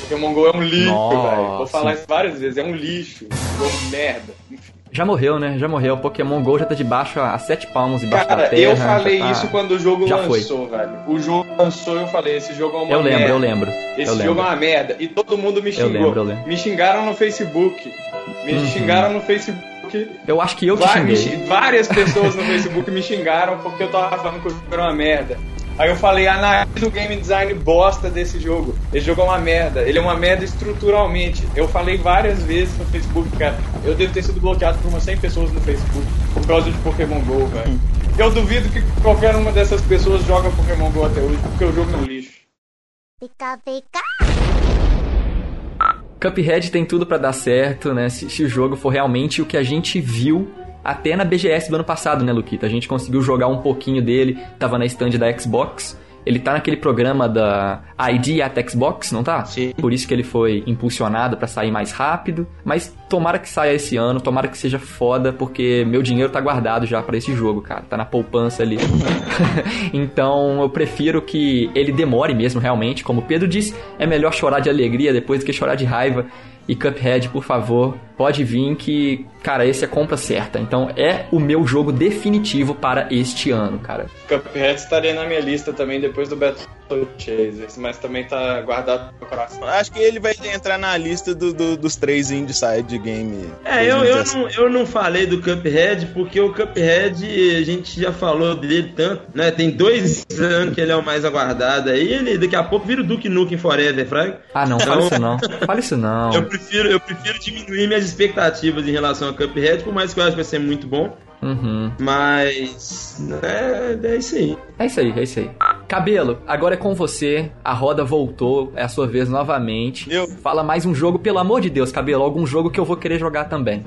Pokémon GO é um lixo, velho. Vou falar isso várias vezes, é um lixo. Jogo merda. Enfim. Já morreu, né? Já morreu. O Pokémon GO já tá debaixo a sete palmos embaixo da Cara, terra. eu falei tá- isso quando o jogo Já foi. lançou, velho. O jogo lançou eu falei, esse jogo é uma Eu lembro, merda. eu lembro. Esse eu jogo lembro. é uma merda. E todo mundo me xingou. lembro, eu lembro. Me xingaram no Facebook. Me Uhum. xingaram no Facebook. Eu acho que eu te xinguei. xi- várias pessoas no Facebook me xingaram porque eu tava falando que o jogo era uma merda. Aí eu falei, analisa o game design bosta desse jogo. Esse jogo é uma merda. Ele é uma merda estruturalmente. Eu falei várias vezes no Facebook, cara. Eu devo ter sido bloqueado por umas 100 pessoas no Facebook por causa de Pokémon GO, velho. Eu duvido que qualquer uma dessas pessoas joga Pokémon GO até hoje, porque o jogo é um lixo. Cuphead tem tudo pra dar certo, né? Se, se o jogo for realmente o que a gente viu até na BGS do ano passado, né, Luquita? A gente conseguiu jogar um pouquinho dele, tava na stand da Xbox. Ele tá naquele programa da ID at Xbox, não tá? Sim. Por isso que ele foi impulsionado pra sair mais rápido. Mas tomara que saia esse ano, tomara que seja foda, porque meu dinheiro tá guardado já pra esse jogo, cara. Tá na poupança ali. (laughs) então eu prefiro que ele demore mesmo, realmente. Como o Pedro disse, é melhor chorar de alegria depois do que chorar de raiva. E Cuphead, por favor, pode vir que, cara, esse é a compra certa. Então é o meu jogo definitivo para este ano, cara. Cuphead estaria na minha lista também depois do Battle Chasers, mas também tá guardado no meu coração. Acho que ele vai entrar na lista do- do- dos três Inside Game. É, eu, eu, 2017. não, eu não falei do Cuphead porque o Cuphead a gente já falou dele tanto, né? Tem dois anos que ele é o mais aguardado aí, ele daqui a pouco vira o Duke Nukem Forever, Frank. Ah, não, fala isso não. Fala isso não. Eu prefiro, eu prefiro diminuir minhas expectativas em relação ao Cuphead, por mais que eu acho que vai ser muito bom, Uhum. mas é, é isso aí. É isso aí, é isso aí. Cabelo, agora é com você. A roda voltou, é a sua vez novamente. Eu? Fala mais um jogo, pelo amor de Deus, Cabelo. Algum jogo que eu vou querer jogar também.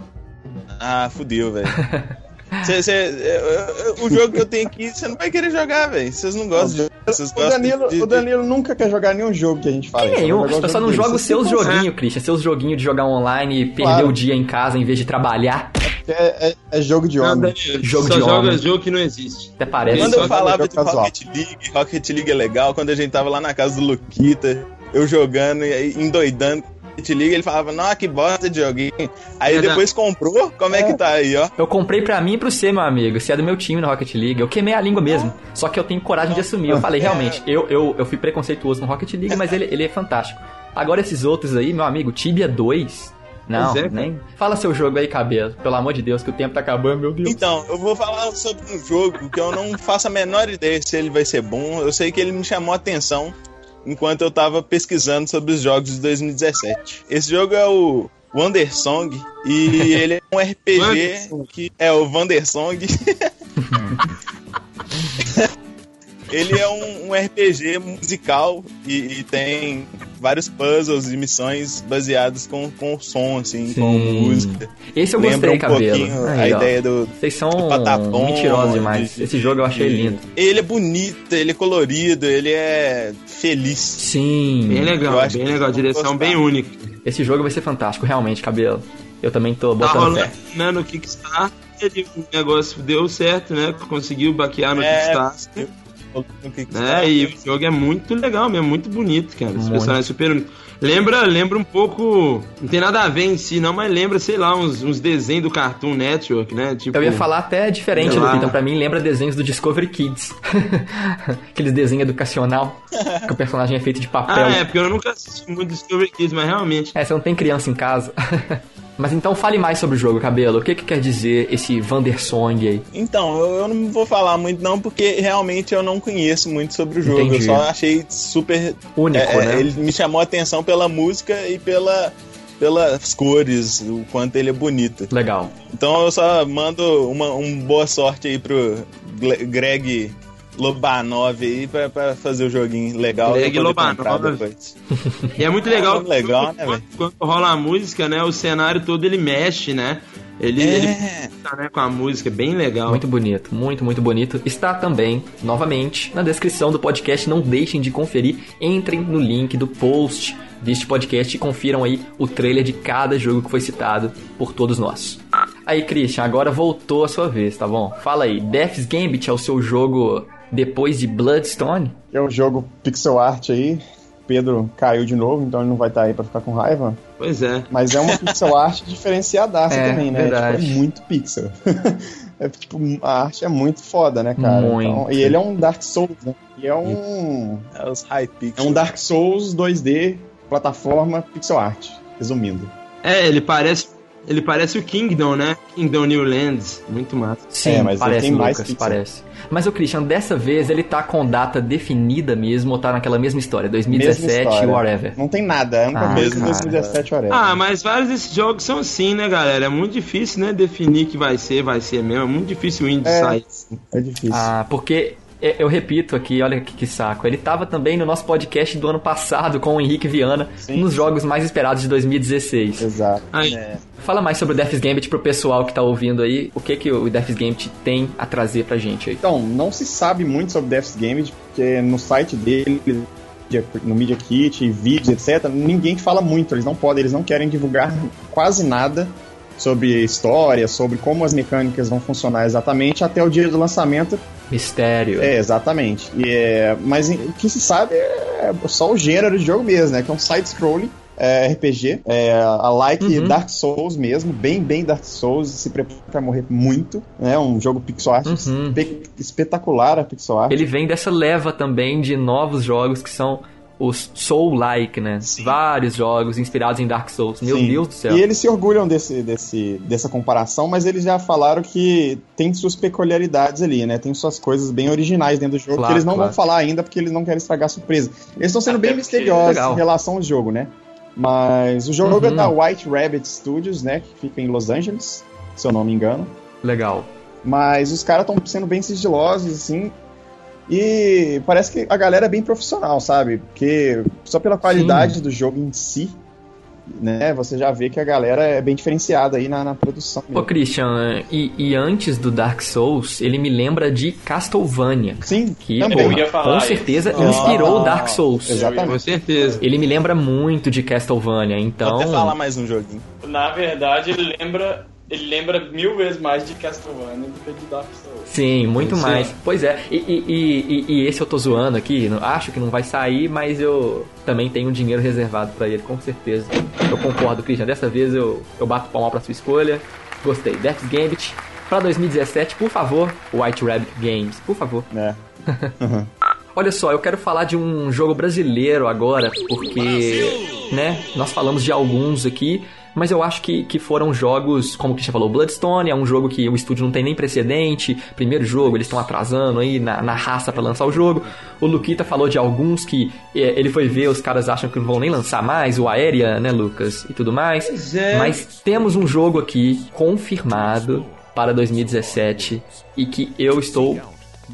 Ah, fudeu, velho. (laughs) Cê- cê- eu- eu- o jogo que eu tenho aqui, você não vai querer jogar, velho. Vocês não gostam de. Vocês O Danilo, de- o Danilo nunca quer jogar nenhum jogo que a gente fala. É, eu, eu só não jogo os seus joguinhos, Christian. Seus joguinhos de jogar online e perder Claro. o dia em casa em vez de trabalhar. É, é- é jogo de Não, homem. Danilo, Jogo só de joga homem. jogo que não existe. Até parece. Quando eu falava jogo de casual. Rocket League, Rocket League é legal, quando a gente tava lá na casa do Luquita, eu jogando e aí endoidando Rocket League, ele falava, não, que bosta de joguinho. Aí depois comprou, como é que tá aí, ó? Eu comprei pra mim e pro você, meu amigo. Você é do meu time na Rocket League. Eu queimei a língua mesmo. Só que eu tenho coragem de assumir. Eu falei, realmente, eu, eu, eu fui preconceituoso no Rocket League, mas ele, ele é fantástico. Agora esses outros aí, meu amigo, Tibia 2. Não, é, nem. Fala seu jogo aí, cabelo. Pelo amor de Deus, que o tempo tá acabando, meu Deus. Então, eu vou falar sobre um jogo que eu não faço a menor ideia se ele vai ser bom. Eu sei que ele me chamou a atenção enquanto eu tava pesquisando sobre os jogos de 2017. Esse jogo é o Wandersong e (laughs) ele é um RPG que é o Wandersong. (laughs) (laughs) ele é um, um RPG musical e, e tem vários puzzles e missões baseados com, com som, assim, com Sim. música. Esse eu Lembra gostei, um cabelo. pouquinho Aí, a ó. ideia do, Vocês são do patapom. mentirosos demais. de- Esse jogo eu achei de- lindo. Ele é bonito, ele é colorido, ele é feliz. Sim. Bem legal, Eu bem legal, direção gostar. bem única. Esse jogo vai ser fantástico, realmente, cabelo. Eu também tô Tá botando rolando fé. né, no Kickstarter, o negócio deu certo, né? Conseguiu baquear no É, Kickstarter. no né? E o jogo é muito legal mesmo, muito bonito, cara. Os Muito. personagens super únicos. Lembra, lembra um pouco. Não tem nada a ver em si, não, mas lembra, sei lá, uns, uns desenhos do Cartoon Network, né? Tipo, Eu ia falar até diferente. Luke. Então, pra mim, lembra desenhos do Discovery Kids. (laughs) Aqueles desenhos educacional, que o personagem é feito de papel. Ah, é, porque eu nunca assisti muito Discovery Kids, mas realmente. É, você não tem criança em casa. (laughs) Mas então fale mais sobre o jogo, Cabelo. O que, que quer dizer esse Wandersong aí? Então, eu, eu não vou falar muito não, porque realmente eu não conheço muito sobre o jogo. Entendi. Eu só achei super... Único, é, é, né? Ele me chamou a atenção pela música e pela, pelas cores, o quanto ele é bonito. Legal. Então eu só mando uma um boa sorte aí pro Greg Lobanov aí pra, pra fazer o joguinho legal. Greg Lobanov. E é muito (laughs) legal. muito legal, né, quando, quando rola a música, né? O cenário todo ele mexe, né? Ele, É. ele tá, né, com a música, bem legal. Muito bonito, muito, muito bonito. Está também, novamente, na descrição do podcast. Não deixem de conferir. Entrem no link do post deste podcast e confiram aí o trailer de cada jogo que foi citado por todos nós. Aí, Christian, agora voltou a sua vez, tá bom? Fala aí, Death's Gambit é o seu jogo depois de Bloodstone? É um jogo pixel art aí. Pedro caiu de novo, então ele não vai estar aí pra ficar com raiva. Pois é. Mas é uma (laughs) pixel art diferenciadaça É, também, né? verdade. Tipo, é muito pixel. (laughs) é, tipo, a arte é muito foda, né, cara? Muito. Então, e ele é um Dark Souls, né? E é um. É os high É pixels. um Dark Souls 2D, plataforma pixel art. Resumindo. É, ele parece. Ele parece o Kingdom, né? Kingdom New Lands. Muito massa. Sim, É, mas parece, tem mais Lucas, pixel. parece. Mas o Christian, dessa vez ele tá com data definida mesmo, ou tá naquela mesma história, 2017 Mesma história. whatever. Não tem nada, é única Ah, cara. 2017 whatever. Ah, mas vários desses jogos são assim, né, galera? É muito difícil, né? Definir que vai ser, vai ser mesmo. É muito difícil o indie É. sair. É difícil. Ah, porque eu repito aqui, olha que, que saco. Ele tava também no nosso podcast do ano passado com o Henrique Viana, Sim, nos sim. jogos mais esperados de 2016. Exato. Aí, Fala mais sobre o Death's Gambit pro pessoal que tá ouvindo aí. O que que o Death's Gambit tem a trazer pra gente aí? Então, não se sabe muito sobre Death's Game, porque no site dele, no Media Kit, vídeos, etc., ninguém fala muito, eles não podem, eles não querem divulgar quase nada sobre história, sobre como as mecânicas vão funcionar exatamente até o dia do lançamento. Mistério. É, exatamente. E é, mas o que se sabe é só o gênero de jogo mesmo, né? Que é um side-scrolling. é, RPG, é, a like Uhum. Dark Souls mesmo, bem, bem Dark Souls, se prepara pra morrer muito, né? Um jogo pixel art Uhum. espe- espetacular a pixel art. Ele vem dessa leva também de novos jogos que são os Soul-like, né? Sim. Vários jogos inspirados em Dark Souls. Meu Sim. Deus do céu. E eles se orgulham desse, desse, dessa comparação, mas eles já falaram que tem suas peculiaridades ali, né? Tem suas coisas bem originais dentro do jogo Claro, que eles não claro. vão falar ainda porque eles não querem estragar a surpresa. Eles estão sendo Até bem misteriosos Legal. em relação ao jogo, né? Mas o jogo Uhum. é da White Rabbit Studios, né? Que fica em Los Angeles, se eu não me engano. Legal. Mas os caras estão sendo bem sigilosos, assim. E parece que a galera é bem profissional, sabe? Porque só pela qualidade do jogo em si, né? Você já vê que a galera é bem diferenciada aí na, na produção. Pô, Christian, e, e antes do Dark Souls, ele me lembra de Castlevania. Sim, Que, também. Eu ia falar com isso. certeza, Ah, inspirou o Dark Souls. Exatamente. com certeza. Ele me lembra muito de Castlevania, Vou então... até falar mais um joguinho. Na verdade, ele lembra, ele lembra mil vezes mais de Castlevania do que de Dark Souls. Sim, muito Sim. mais. Pois é, e, e- e- e- e esse eu tô zoando aqui, acho que não vai sair, mas eu também tenho um dinheiro reservado pra ele, com certeza. Eu concordo, Christian, dessa vez eu, eu bato palma pra sua escolha. Gostei. Death's Gambit, pra 2017, por favor, White Rabbit Games, por favor. É. (laughs) Olha só, eu quero falar de um jogo brasileiro agora, porque, né, nós falamos de alguns aqui, mas eu acho que, que foram jogos, como o Christian falou, Bloodstone é um jogo que o estúdio não tem nem precedente, primeiro jogo, eles estão atrasando aí na, na raça pra lançar o jogo. O Luquita falou de alguns que é, ele foi ver, os caras acham que não vão nem lançar mais, o Aérea, né, Lucas, e tudo mais. É. Mas temos um jogo aqui confirmado para 2017 e que eu estou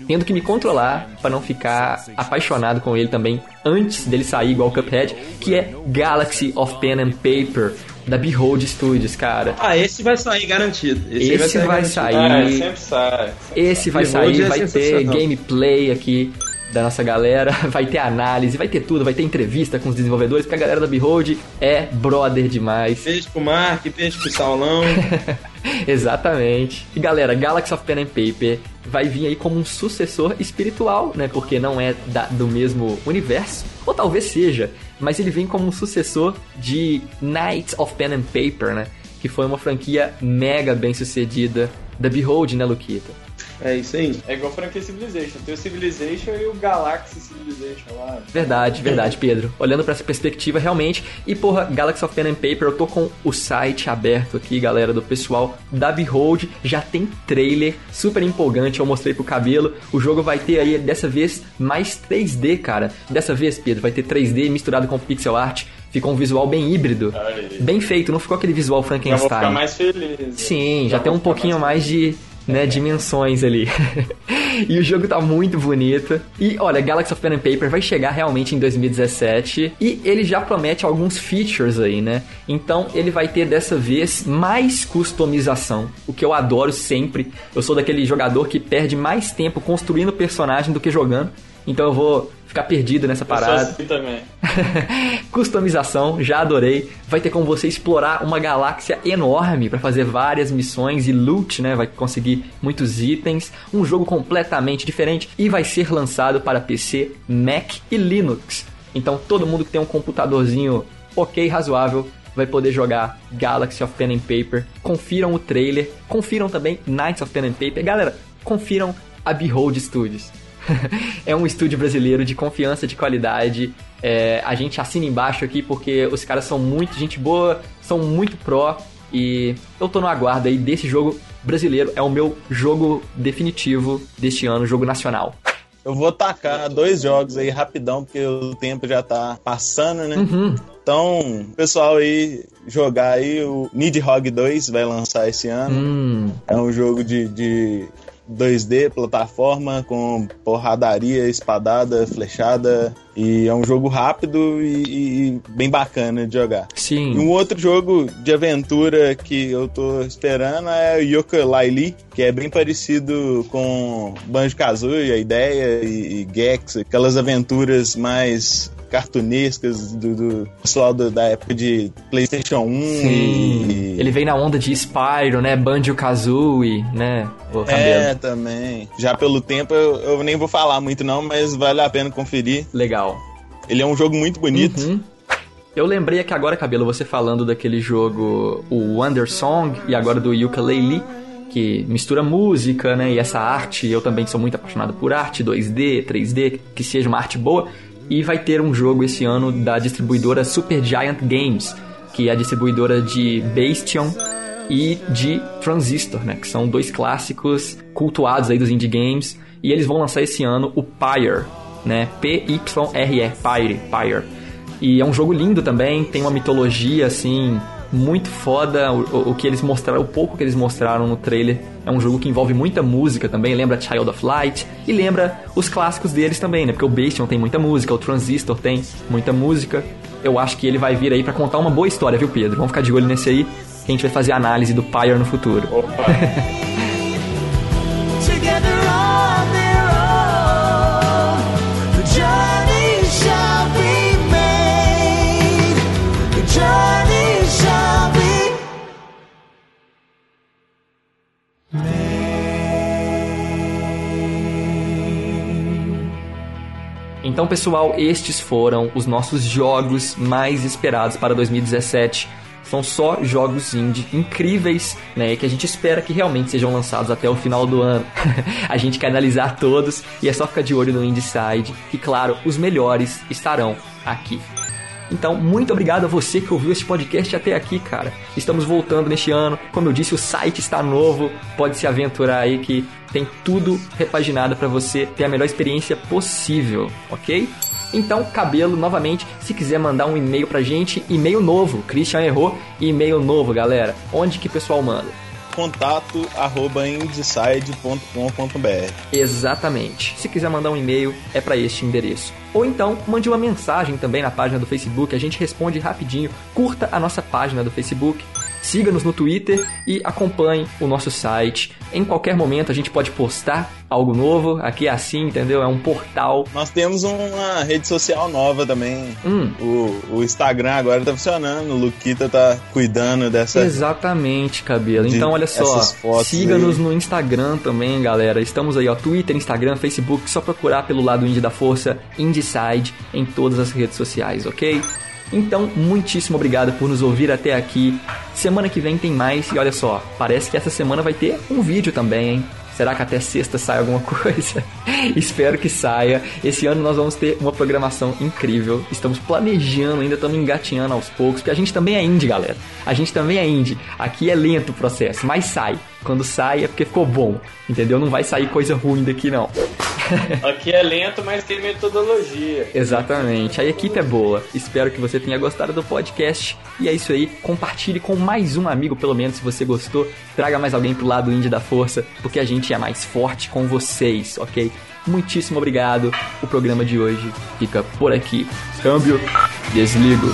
tendo que me controlar para não ficar apaixonado com ele também antes dele sair igual o Cuphead, que é Galaxy of Pen and Paper da Behold Studios, cara. Ah, esse vai sair garantido. aí Esse vai garantido. sair. Ah, Aí- sempre sai. sempre Esse vai Behold sair, é vai ter gameplay aqui da nossa galera, (laughs) vai ter análise, vai ter tudo, vai ter entrevista com os desenvolvedores, porque a galera da Behold é brother demais. Beijo pro Mark, beijo pro Saulão. (laughs) Exatamente. E galera, Galaxy of Pen and Paper vai vir aí como um sucessor espiritual, né? Porque não é da- do mesmo universo, ou talvez seja, mas ele vem como um sucessor de Knights of Pen and Paper, né? Que foi uma franquia mega bem sucedida da Behold, né, Luquita? É isso aí. É igual franquia Civilization. Tem o Civilization e o Galaxy Civilization lá. Verdade, verdade, Pedro. Olhando pra essa perspectiva, realmente. E porra, Galaxy of Pen and Paper, eu tô com o site aberto aqui, galera, do pessoal da Behold. Já tem trailer super empolgante, eu mostrei pro cabelo. O jogo vai ter aí, dessa vez, mais 3D, cara. Dessa vez, Pedro, vai ter 3D misturado com pixel art. Ficou um visual bem híbrido. Bem feito, não ficou aquele visual Já vou ficar Frankenstein. mais feliz. Sim, já, vou tem um pouquinho mais de né, dimensões ali. (laughs) e o jogo tá muito bonito. E olha, Galaxy of Pen and Paper vai chegar realmente em 2017 e ele já promete alguns features aí, né? Então ele vai ter dessa vez mais customização, o que eu adoro sempre. Eu sou daquele jogador que perde mais tempo construindo personagem do que jogando. Então eu vou ficar perdido nessa parada. assim também. (laughs) Customização, já adorei. Vai ter como você explorar uma galáxia enorme para fazer várias missões e loot, né? Vai conseguir muitos itens. Um jogo completamente diferente e vai ser lançado para PC, Mac e Linux. Então todo mundo que tem um computadorzinho ok, razoável, vai poder jogar Galaxy of Pen and Paper. Confiram o trailer, confiram também Knights of Pen and Paper. Galera, confiram a Behold Studios. (laughs) é um estúdio brasileiro de confiança, de qualidade. É, a gente assina embaixo aqui porque os caras são muito gente boa, são muito pró. E eu tô no aguardo aí desse jogo brasileiro. É o meu jogo definitivo deste ano, jogo nacional. Eu vou tacar dois jogos aí rapidão, porque o tempo já tá passando, né? Então, pessoal aí, jogar aí o Nidhogg 2 vai lançar esse ano. Hum, É um jogo de, de 2D, plataforma, com porradaria, espadada, flechada. E é um jogo rápido e, e- e bem bacana de jogar. E sim. um outro jogo de aventura que eu tô esperando é o Yooka-Laylee, que é bem parecido com Banjo-Kazooie, a ideia, e, e Gex, aquelas aventuras mais cartunescas do, do pessoal do- da época de PlayStation 1 Sim. e... Ele vem na onda de Spyro, né? Banjo-Kazooie, né? O cabelo. É, também. Já pelo tempo eu, eu nem vou falar muito não, mas vale a pena conferir. Legal. Ele é um jogo muito bonito. Uhum. Eu lembrei aqui agora, Cabelo, você falando daquele jogo, o Wonder Song, e agora do Ukulele, que mistura música, né, e essa arte. Eu também sou muito apaixonado por arte, 2D, 3D, que seja uma arte boa. E vai ter um jogo esse ano da distribuidora Supergiant Games, que é a distribuidora de Bastion e de Transistor, né, que são dois clássicos cultuados aí dos indie games. E eles vão lançar esse ano o Pyre, né, P-Y-R-E, Pyre, Pyre. E é um jogo lindo também, tem uma mitologia assim muito foda. O, o- que eles mostraram, o pouco que eles mostraram no trailer, é um jogo que envolve muita música também. Lembra Child of Light e lembra os clássicos deles também, né? Porque o Bastion tem muita música, o Transistor tem muita música. Eu acho que ele vai vir aí pra contar uma boa história, viu, Pedro? Vamos ficar de olho nesse aí, que a gente vai fazer a análise do Pyre no futuro. Opa. (laughs) Então, pessoal, estes foram os nossos jogos mais esperados para 2017. São só jogos indie incríveis, né? Que a gente espera que realmente sejam lançados até o final do ano. (laughs) a gente quer analisar todos e é só ficar de olho no Indieside, que claro, os melhores estarão aqui. Então, muito obrigado a você que ouviu esse podcast até aqui, cara. Estamos voltando neste ano. Como eu disse, o site está novo. Pode se aventurar aí que tem tudo repaginado para você ter a melhor experiência possível, ok? Então, cabelo, novamente, se quiser mandar um e-mail pra gente, e-mail novo. Christian errou, e-mail novo, galera. Onde que o pessoal manda? Contato arroba indeside.com.br Exatamente. Se quiser mandar um e-mail, é para este endereço. Ou então, mande uma mensagem também na página do Facebook, a gente responde rapidinho. Curta a nossa página do Facebook, siga-nos no Twitter e acompanhe o nosso site. Em qualquer momento a gente pode postar algo novo. Aqui é assim, entendeu? É um portal. Nós temos uma rede social nova também. Hum. O, o Instagram agora tá funcionando. O Luquita tá cuidando dessa. Exatamente, cabelo. de- Então, olha só, siga-nos no Instagram também, galera. Estamos aí, ó, Twitter, Instagram, Facebook, só procurar pelo lado Indie da Força, Indieside, em todas as redes sociais, ok? Então, muitíssimo obrigado por nos ouvir até aqui. Semana que vem tem mais e olha só, parece que essa semana vai ter um vídeo também, hein? Será que até sexta sai alguma (laughs) coisa? Espero que saia. Esse ano nós vamos ter uma programação incrível. Estamos planejando, ainda estamos engatinhando aos poucos, porque a gente também é indie, galera. A gente também é indie. Aqui é lento o processo, mas sai. Quando sai é porque ficou bom, entendeu? Não vai sair coisa ruim daqui não. (laughs) Aqui é lento, mas tem metodologia. Exatamente. A equipe é boa. Espero que você tenha gostado do podcast. E é isso aí. Compartilhe com mais um amigo, pelo menos, se você gostou. Traga mais alguém pro lado indie da força, porque a gente é mais forte com vocês, ok? Muitíssimo obrigado. O programa de hoje fica por aqui. Câmbio, desligo.